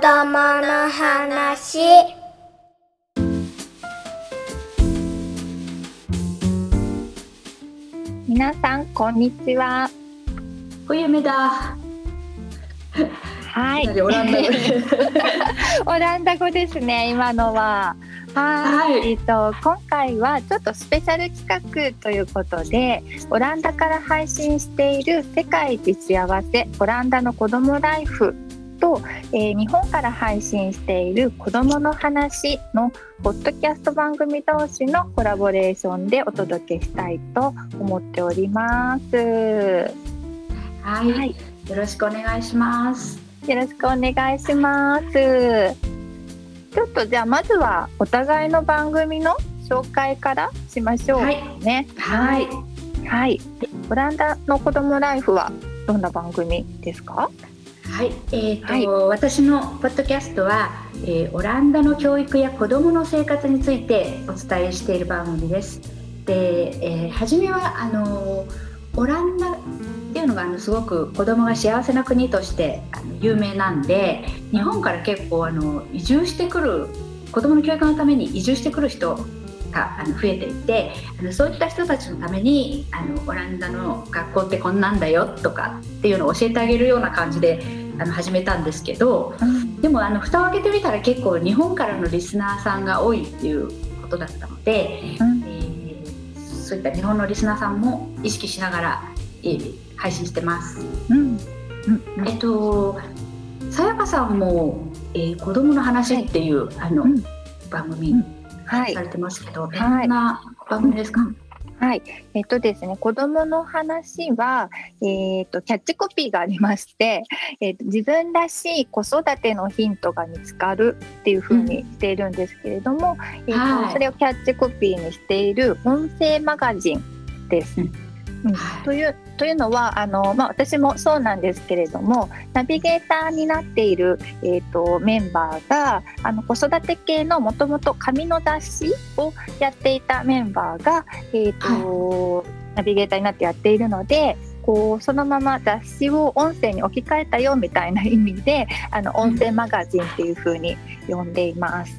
供の話。皆さんこんにちは。おゆめだ。はい。オランダ語 オランダ語ですね今のは。はい、えっ、と今回はちょっとスペシャル企画ということでオランダから配信している世界一幸せオランダの子どもライフと、えー、日本から配信している子どもの話のポッドキャスト番組同士のコラボレーションでお届けしたいと思っております。はい、はい、よろしくお願いします。よろしくお願いします。ちょっとじゃあまずはお互いの番組の紹介からしましょうね。はい。はい。オランダの子供ライフはどんな番組ですか？はい、えーと、はい、私のポッドキャストは、えー、オランダの教育や子どもの生活についてお伝えしている番組です。で、えー、初めはあのオランダっていうのがあのすごく子どもが幸せな国としてあの有名なんで日本から結構あの移住してくる子どもの教育のために移住してくる人があの増えていてあのそういった人たちのためにあのオランダの学校ってこんなんだよとかっていうのを教えてあげるような感じであの始めたんですけど、うん、でもあの蓋を開けてみたら結構日本からのリスナーさんが多いっていうことだったので、うん、えー、そういった日本のリスナーさんも意識しながら、えー、配信してます。うん、うん、えっとさやかさんも、えー、子供の話っていう、はい、あの、番組、はい、されてますけど、どんな番組ですか、はい、えっとですね、子供の話は、えっと、キャッチコピーがありまして、えっと、自分らしい子育てのヒントが見つかるっていうふうにしているんですけれども、うん、えっと、それをキャッチコピーにしている音声マガジンです。うん。うん、というというのはあの、まあ、私もそうなんですけれどもナビゲーターになっている、えーと、メンバーがあの子育て系のもともと紙の雑誌をやっていたメンバーが、えーと、はい、ナビゲーターになってやっているのでこうそのまま雑誌を音声に置き換えたよみたいな意味であの音声マガジンっていうふうに呼んでいます。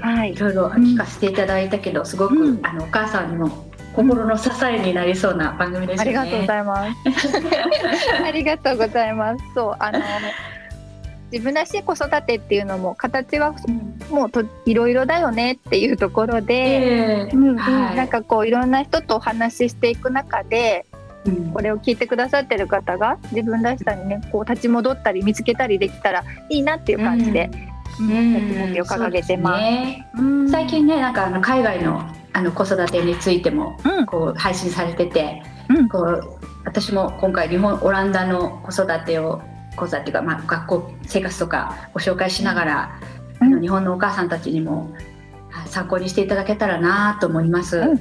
はい、い。ろいろ聞かせていただいたけど、すごく、うん、あのお母さんにも心の支えになりそうな番組です、ね、ありがとうございます。ありがとうございます。そうあの自分らしい子育てっていうのも形はもうといろいろだよねっていうところで、うんなんかこういろんな人とお話ししていく中で、うん、これを聞いてくださってる方が自分らしさにねこう立ち戻ったり見つけたりできたらいいなっていう感じで、うん、目標を掲げてます。ね、最近ねなんかあの海外のあの子育てについてもこう配信されてて、うん、こう私も今回日本オランダの子育てを講座っていうか、まあ、学校生活とかご紹介しながら、うん、あの日本のお母さんたちにも参考にしていただけたらなと思います。うん、うん、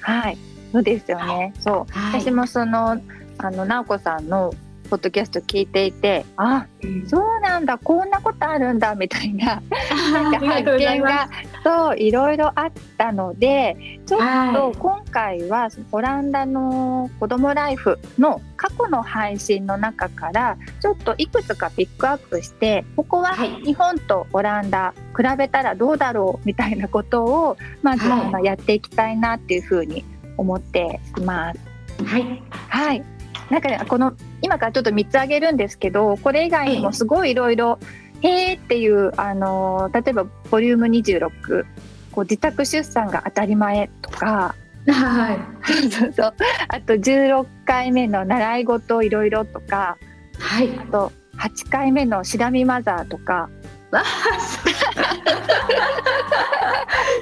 はい。そうですよね。そう、はい、私もそのあの直子さんのポッドキャスト聞いていてあ、うん、そうなんだこんなことあるんだみたいな なんか発見がそういろいろあったのでちょっと今回はオランダの子どもライフの過去の配信の中からちょっといくつかピックアップしてここは日本とオランダ比べたらどうだろうみたいなことをまずやっていきたいなっていうふうに思っています。はい、はいなんかねこの今からちょっと3つ挙げるんですけどこれ以外にもすごいいろいろ「へえ」っていうあの例えばボリューム26こう自宅出産が当たり前とか。はい、そうそうあと16回目の習い事いろいろとか、はい、あと8回目のシラミマザーとか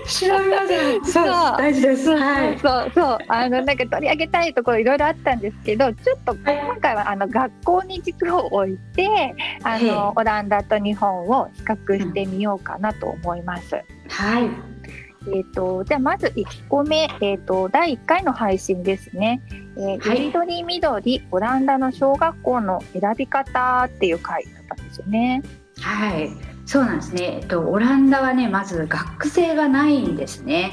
調べますそう大事です。はい。そうそうあのなんか取り上げたいところいろいろあったんですけど、ちょっと今回はあの学校に軸を置いて、あのオランダと日本を比較してみようかなと思います。はい。えーと、じゃあまず1個目、えーと、第1回の配信ですね「えー、はい、緑緑オランダの小学校の選び方」っていう回だったんですよね。はいそうなんですね、えっと、オランダはねまず学生がないんですね。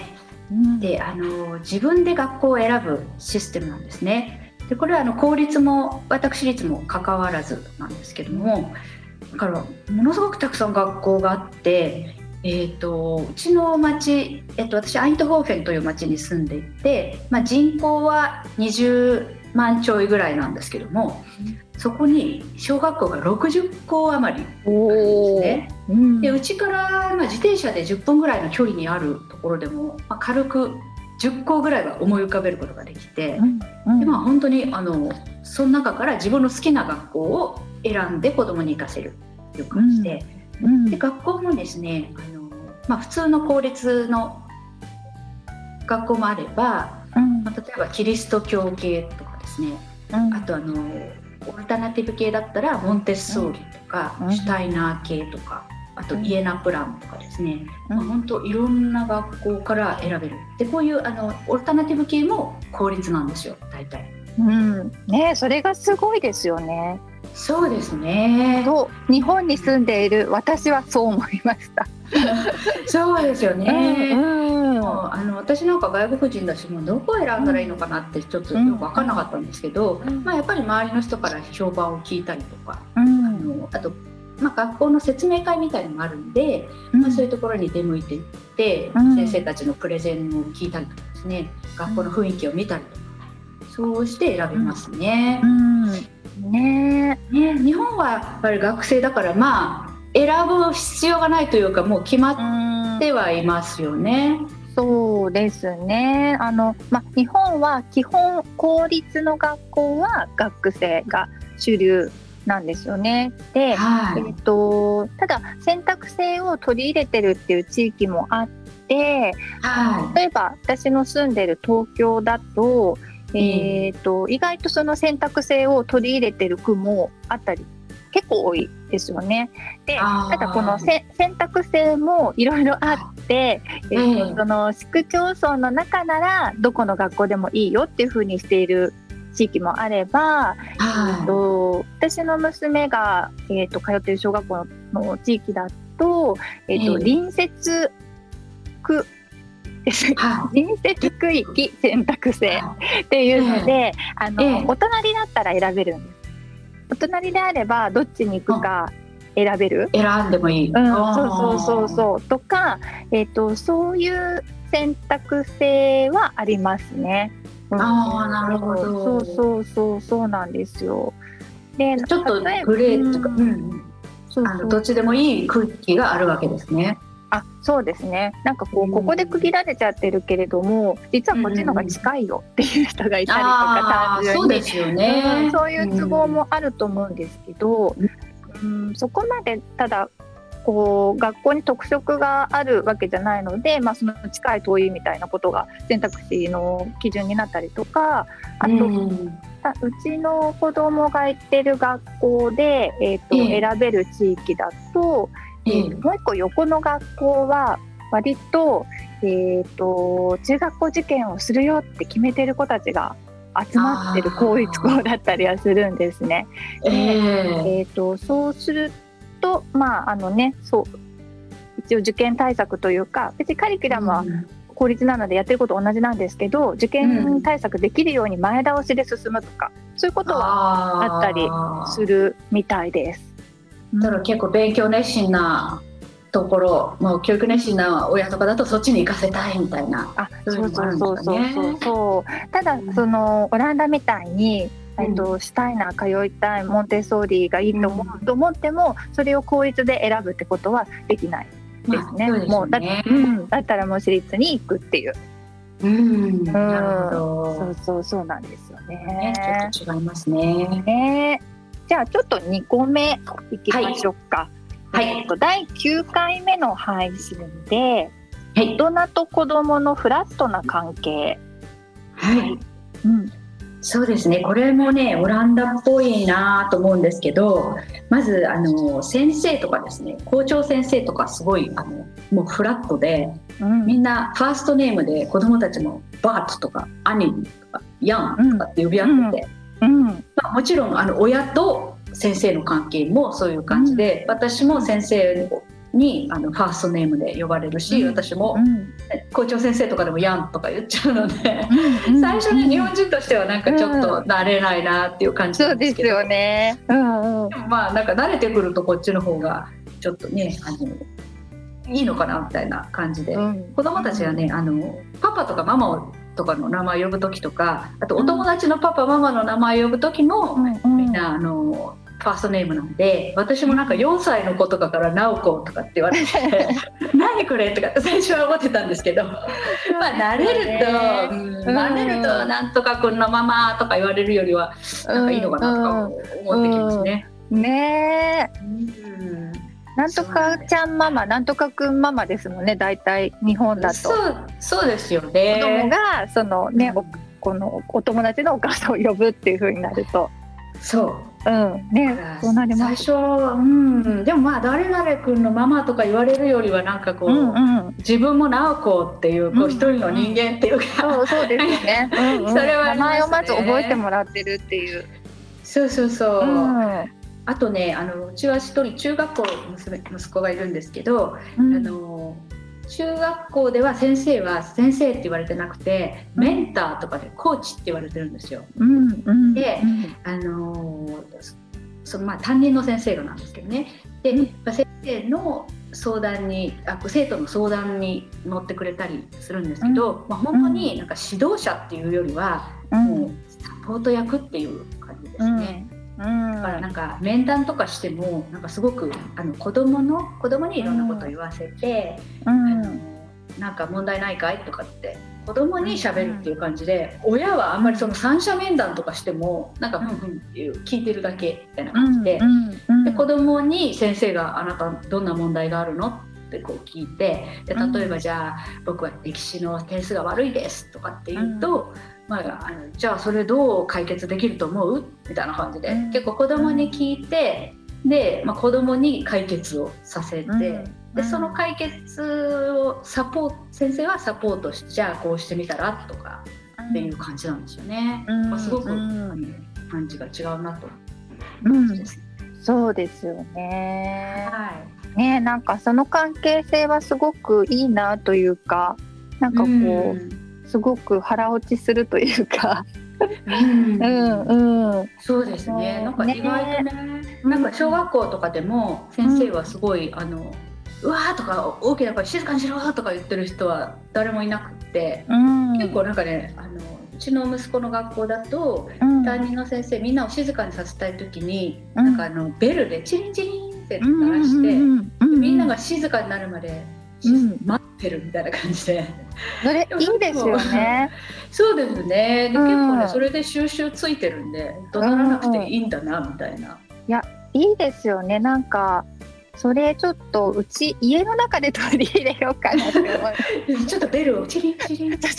うん、であの自分で学校を選ぶシステムなんですね。でこれはあの公立も私立も関わらずなんですけどもだからものすごくたくさん学校があって、えー、とうちの町、えっと私アイントホーフェンという町に住んでいて、まあ、人口は20万ちょいぐらいなんですけどもそこに小学校が60校余りあるんですね。うんでうちから、まあ、自転車で10分ぐらいの距離にあるところでも、まあ、軽く10校ぐらいは思い浮かべることができて、うんでまあ、本当にあのその中から自分の好きな学校を選んで子供に行かせるという感じで,、うん。で学校もですねあの、まあ、普通の公立の学校もあれば、うん。まあ、例えばキリスト教系とかですね。うん。あとあのオルタナティブ系だったらモンテッソーリとか、うん。シュタイナー系とかあとうん。イエナプランとかですね、うん。まあ、本当いろんな学校から選べる。でこういうあのオルタナティブ系も公立なんですよ大体。うん。ねそれがすごいですよね。そうですね。そう日本に住んでいる私はそう思いました。そうですよね、あの私なんか外国人だしもうどこを選んだらいいのかなってちょっとよく分からなかったんですけど、うん。まあ、やっぱり周りの人から評判を聞いたりとか、あうん。のあと、まあ、学校の説明会みたいのもあるんで、まあ、そういうところに出向いていって、うん。先生たちのプレゼンを聞いたりとかですね。学校の雰囲気を見たりとかそうして選びますね。う。んねね日本はやっぱり学生だからまあ選ぶ必要がないというかもう決まうんってはいますよね。そうですね。あの、まあ、日本は基本公立の学校は学生が主流なんですよね。で、はいえっと、ただ選択制を取り入れてるっていう地域もあって、は例えば私の住んでる東京だと、えっと意外とその選択制を取り入れてる区もあったり結構多いですよね。でただこのせ選択制もいろいろあって、えっとええその市区町村の中ならどこの学校でもいいよっていうふうにしている地域もあれば、と私の娘が、えっと通っている小学校の地域だと,、えっとええ。隣接区ですい。は隣接区域選択制っていうので、あの、ええお隣だったら選べるんです。お隣であればどっちに行くか選べる？い。選んでもいい。うん、そうそうそうそうとか、えっ、とそういう選択制はありますね。うんあーなるほどそうそうそうそうなんですよ。で、ちょっとグレーとか、ううんんそうそうあのどっちでもいい空気があるわけですね。あそうですね。なんかこうん。うここで区切られちゃってるけれども実はこっちの方が近いよっていう人がいたりとかあー単純に。そうですよね。うんそういう都合もあると思うんですけど、うん、そこまでただこう学校に特色があるわけじゃないので、まあ、その近い遠いみたいなことが選択肢の基準になったりとかあと、うん。あうちの子供が行ってる学校で、えーとええ。選べる地域だと、ええもう一個横の学校は割と,、えー、と中学校受験をするよって決めてる子たちが集まってる公立校だったりはするんですね。えええー、とそうするとまああのねそう一応受験対策というか別にカリキュラムは公立なのでやってること同じなんですけど受験対策できるように前倒しで進むとかそういうことはああったりするみたいです。だから結構勉強熱心なところ、もう教育熱心な親とかだとそっちに行かせたいみたいな。あ、そそうういうそうんそうそうそう。ただうんそのオランダみたいに。うんえっと、シュタイナー通いたいモンテッソーリがいいと思う、うと思ってもそれを公立で選ぶってことはできないですね。まあそうですもうだ,、ねうん、だったらもう私立に行くっていう、うん、なるほど。そうそうそうなんですよねね。ちょっと違いますね。ねじゃあちょっと2個目いきましょうか。はいえっと第9回目の配信ではい。大人と子供のフラットな関係？はい。うんそうですね。これもね、オランダっぽいなと思うんですけど、まずあの先生とかですね、校長先生とかすごいあのもうフラットで、うんみんなファーストネームで子供たちもバートとかアニーとかヤンとかって呼び合ってて、うんまあ、もちろんあの親と先生の関係もそういう感じで、私も先生にあのファーストネームで呼ばれるし、うん。私もうん。校長先生とかでも「やん」とか言っちゃうので、うん。最初ね日本人としてはなんかちょっと慣れないなっていう感じそなですけど、うんですよね。うんうん。でもまあなんか慣れてくるとこっちの方がちょっとねあのいいのかなみたいな感じで、うん。子供たちがねあのパパとかママとかの名前を呼ぶ時とかあとお友達のパパママの名前を呼ぶ時も、うんみんなあのファーストネームなんで私もなんか4歳の子とかから「直子」とかって言われて「何これ?」とかって最初は思ってたんですけどまあ慣れると、うん慣れると「なんとかくんのママ」とか言われるよりはなんかいいのかなとか思ってきますね。ねえ。うんなんとかちゃんママなんとかくんママですもんね大体日本だと。そうそうですよ子供ね。がそのね、うん。おこのお友達のお母さんを呼ぶっていう風になると、そう。うん。ねそうなります。最初はうん。でもまあ誰々君のママとか言われるよりはなんかこう、うんうん、自分も直子っていうこううん一人の人間っていうか、そうそうですよね。うんうん。それはね。名前をまず覚えてもらってるっていう。そうそうそう、うんあとねあのうちは一人中学校の娘息子がいるんですけど、うん。あの中学校では先生は先生って言われてなくてメンターとかでコーチって言われてるんですよ。うんうん。であのそのまあ担任の先生がなんですけどね。で、うん。まあ先生の相談にあ生徒の相談に乗ってくれたりするんですけど、まあ、本当になんか指導者っていうよりは、うん。もうサポート役っていう感じですね。うんだからなんか面談とかしてもなんかすごくあの子供の子供にいろんなことを言わせて、うん。あのなんか問題ないかいとかって子供に喋るっていう感じで、親はあんまりその三者面談とかしてもなんかふんふんっていう聞いてるだけみたいな感じで,、うんで子供に先生が「あなたどんな問題があるの?」ってこう聞いてで例えばじゃあ僕は歴史の点数が悪いですとかって言うと、まあ、あのじゃあそれどう解決できると思う？みたいな感じで、うん結構子供に聞いてで、まあ、子供に解決をさせて。でその解決をサポート先生はサポートしてじゃあこうしてみたら？とかっていう感じなんですよね。うんまあ、すごく、うんうん感じが違うなとうん思います。そうですよね。はい。ねなんかその関係性はすごくいいなというかなんかこう、うんすごく腹落ちするというか、うん。うんうん。そうですね。なんかね意外とね、なんか小学校とかでも先生はすごい、あのうわーとか大きな声静かにしろとか言ってる人は誰もいなくって、うん、結構なんかね、あのうちの息子の学校だとうん。担任の先生みんなを静かにさせたい時に、うん。なんかあのベルでチリンチリンってうん鳴らして、うんうんみんなが静かになるまで、うん。待ってるみたいな感じで。それいいですよね。そうですね。で、うん結構ねそれで収集ついてるんで怒鳴らなくていいんだなみたいな。いいですよね。なんかそれちょっとうち家の中で取り入れようかなって思い ちょっとベルをチリンチリン。子供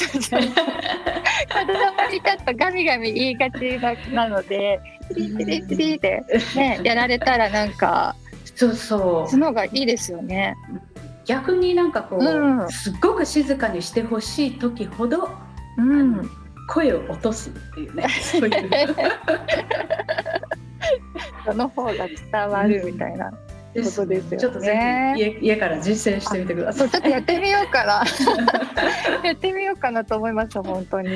にちょっとガミガミ言いがちななのでチリチリチリでねやられたらなんかそうそうそ。の方がいいですよね。逆になんかこう、うんすっごく静かにしてほしい時ほど、うん。声を落とすっていうね。そういう。その方が伝わるみたいな。ことですよねちょっとぜひ家家から実践してみてください。ちょっとやってみようかな。やってみようかなと思います本当に。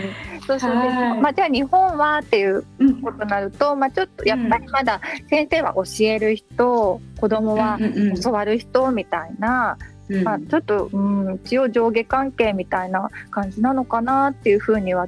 そうそうではいまあじゃあ日本はっていううんことになると、まあちょっとやっぱりまだ先生は教える人、子供はうんうんうん教わる人みたいな、うんまあちょっとうん一応上下関係みたいな感じなのかなっていうふうには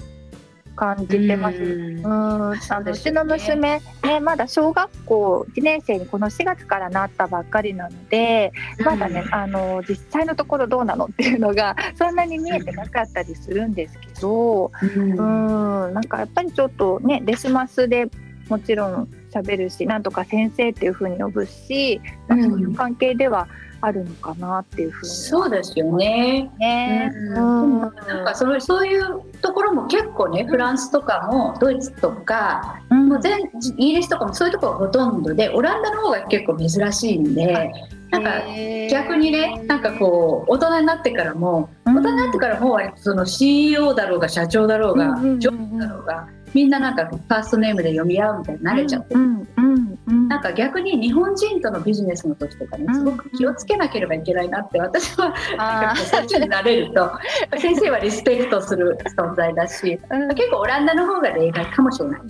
感じてます。うん。うん、うのうちの娘、ね、まだ小学校1年生にこの4月からなったばっかりなので、まだね、あの実際のところどうなのっていうのが そんなに見えてなかったりするんですけど、うん。うん、なんかやっぱりちょっとねデスマスでもちろん喋るしなんとか先生っていう風に呼ぶし、まあうん。そういう関係ではあるのかなっていう風にそうですよね。ね。うん。うん。なんかそのそういうところも結構ねフランスとかもドイツとかうん。もう全イギリスとかもそういうところがほとんどでオランダの方が結構珍しいんでなんか逆にねなんかこう大人になってからも大人になってからも割とその CEO だろうが社長だろうが上司だろうがみんななんかファーストネームで読み合うみたいに慣れちゃってるうんうんうん。ななんか逆に日本人とのビジネスの時とかねすごく気をつけなければいけないなって私はあそっちになれると 先生はリスペクトする存在だしーうん。結構オランダの方が例外かもしれない。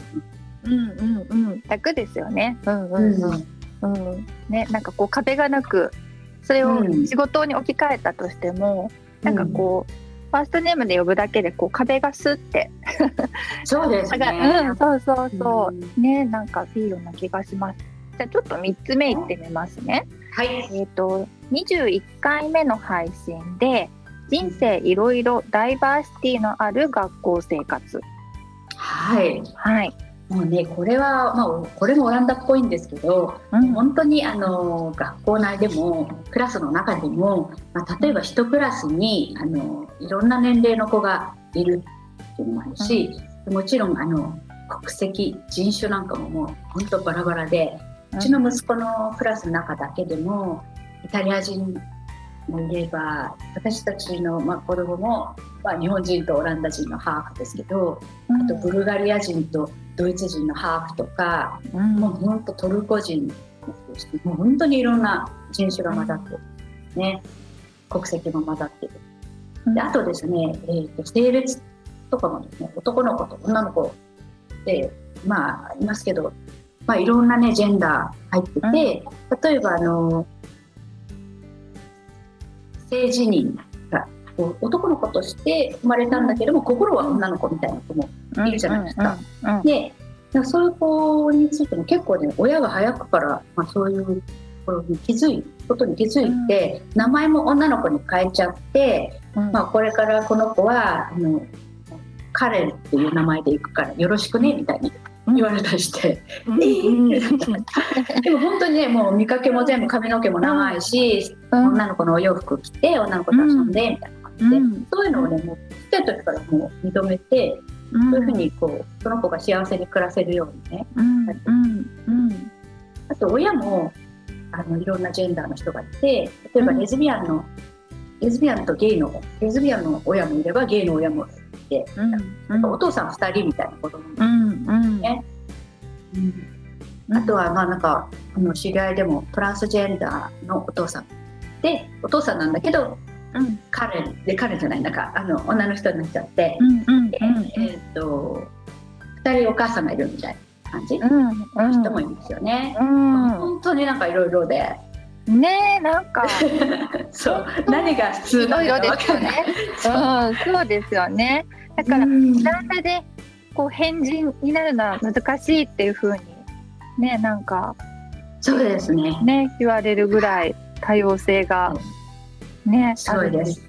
うんうんうん。楽ですよね。うん。うんうん。うん、ねなんかこう壁がなくそれをうん。仕事に置き換えたとしても、なんかこう、ファーストネームで呼ぶだけでこう壁がスッてそうですね。うんそうそうそう、うんねなんかいいような気がします。じゃあちょっと3つ目いってみますね。はい。えっ、と21回目の配信で人生いろいろダイバーシティのある学校生活。はい。はい。もうねこれはまあこれもオランダっぽいんですけど、うん。本当にあの学校内でもクラスの中でも、まあ、例えば一クラスにあのいろんな年齢の子がいるっていうのもあるし、もちろんあの国籍人種なんかももう本当バラバラで、うちの息子のクラスの中だけでもイタリア人もいれば私たちの、まあ、子供も、まあ、日本人とオランダ人のハーフですけど、うん。あとブルガリア人とドイツ人のハーフとか、うん。もう本当トルコ人もそう本当にいろんな人種が混ざってる、ね、国籍も混ざってる。であとですね、えー、と性別とかもですね男の子と女の子でまあいますけど、まあ、いろんなねジェンダー入ってて、例えばあの性自認がこう男の子として生まれたんだけども心は女の子みたいな子もいるじゃないですか。うんうん。うんでそういう子についても結構ね親が早くから、まあ、そういうところに気づいことに気づいて、名前も女の子に変えちゃって、うん。まあ、これからこの子はあのカレンっていう名前で行くからよろしくねみたいに言われたりして、うん。えー でも本当にねもう見かけも全部髪の毛も長いし、うん。女の子のお洋服着て女の子と遊んでみたいなで、うん。そういうのをねもうちっちゃい時からもう認めて。そういうふうにこうその子が幸せに暮らせるようにねうんうんうん。あと親もあのいろんなジェンダーの人がいて例えばうんレズビアンの、レズビアンとゲイのレズビアンの親もいればゲイの親もいて、うんお父さん2人みたいな子供も、うんうん。ねあとはまあなんかあの知り合いでもトランスジェンダーのお父さんでお父さんなんだけどうん。彼で彼じゃないなんかあの女の人になっちゃって、うんうんでえっ、と2人お母さんがいるみたいな感じ、うんうん。人もいますよね。う本当になんかいろいろで、んねえなんか。そう。何が普通なのかで。すよね。う。んそうですよね。だからうん。オランダでこう変人になるのは難しいっていう風にねなんか。そうですね。ね言われるぐらい多様性がねあそうです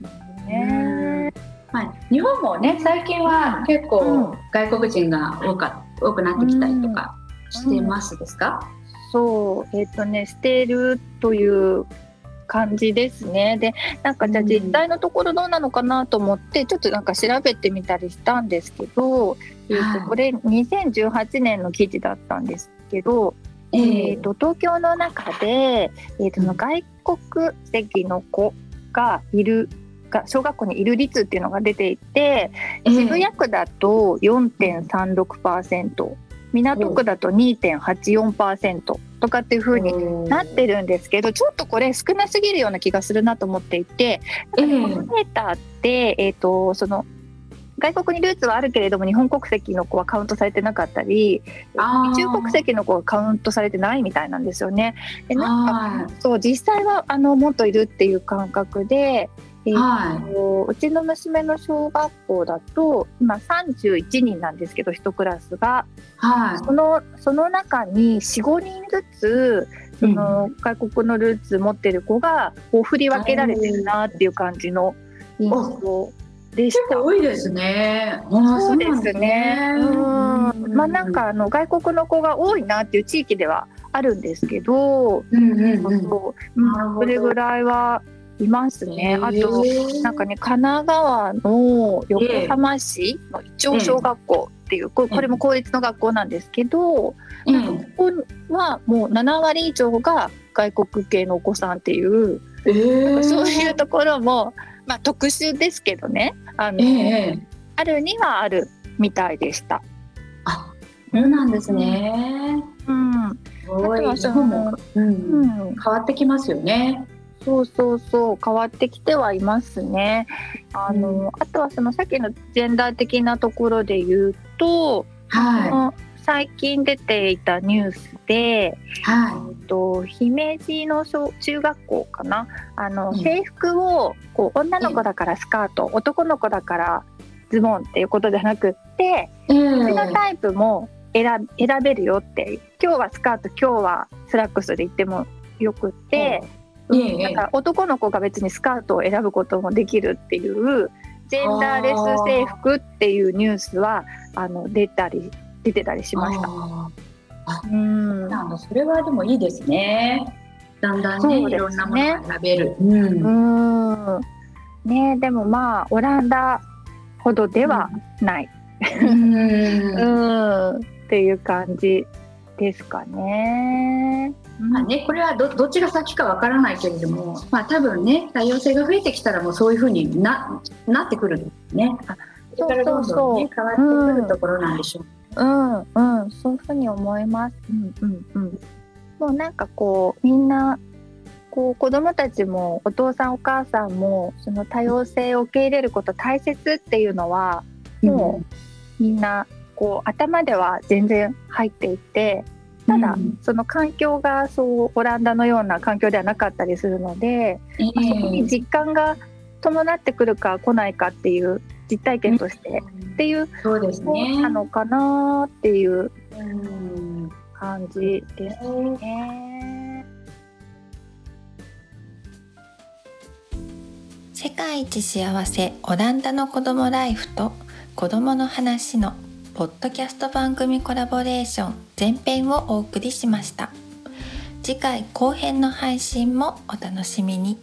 ね。まあ、日本もね最近は結うん。構外国人が多か多くなってきたりとかしてますですか？そうえっ、とねしてるという感じですね。でなんかじゃあうん。実際のところどうなのかなと思ってちょっとなんか調べてみたりしたんですけど、えーはいとこれ2018年の記事だったんですけど、えーと東京の中で、えーと外国籍の子がいるが小学校にいる率っていうのが出ていて、渋谷区だと4.36%港区だと2.84%とかっていう風になってるんですけどちょっとこれ少なすぎるような気がするなと思っていてのデータって、えー、とその外国にルーツはあるけれども日本国籍の子はカウントされてなかったり中国籍の子はカウントされてないみたいなんですよね。でなんはかそう実際はあのもっといるっていう感覚で、えーはとうちの娘の小学校だと今31人なんですけど1クラスが。はそのその中に45人ずつい。その外国のルーツ持ってる子がこう振り分けられてるなっていう感じの印象でした。結構多いですね。そうですね。まあなんかあの外国の子が多いなっていう地域ではあるんですけど、うんうんうん。そうなるほどそれぐらいはいますね。あとなんかね神奈川の横浜市の一応小学校っていう、ここれも公立の学校なんですけど、んかここはもう7割以上が外国系のお子さんっていう、えーそういうところも、まあ、特殊ですけどね。あの、ええあるにはあるみたいでした。あ、そうなんですね。うん、あ日本も、うん。うん、変わってきますよね。そうそうそう。変わってきてはいますね。あの、うん。あとはそのさっきのジェンダー的なところで言うと、はこの最近出ていたニュースで、い。はえっと姫路の小中学校かな？あの、うん制服をこう女の子だからスカート、男の子だからズボンっていうことじゃなくってい。え別のタイプも選選べるよって今日はスカート今日はスラックスで行ってもよくって。えうんえだから男の子が別にスカートを選ぶこともできるっていうジェンダーレス制服っていうニュースはあの出たり出てたりしました。あうんーなんだそれはでもいいですね。だんだんねねいろんなものが選べる。うん。うんねでもまあオランダほどではない、うんうんっていう感じですかね。まあね、これはどどっちが先かわからないけれども、まあ多分ね、多様性が増えてきたらもうそういうふうにななってくるんですね。あこれからどんどんね変わってくるところなんでしょう。うんうんそういうふうに思います。うんうんうん。もうなんかこうみんなこう子供たちもお父さんお母さんもその多様性を受け入れること大切っていうのはもうみんなこう頭では全然入っていてただ、うんその環境がそうオランダのような環境ではなかったりするので、えまあそこにえ実感が伴ってくるか来ないかっていう実体験としてっていうそうですね。なのかなっていううん感じですね。世界一幸せオランダの子供ライフと子供の話のポッドキャスト番組コラボレーション前編をお送りしました次回後編の配信もお楽しみに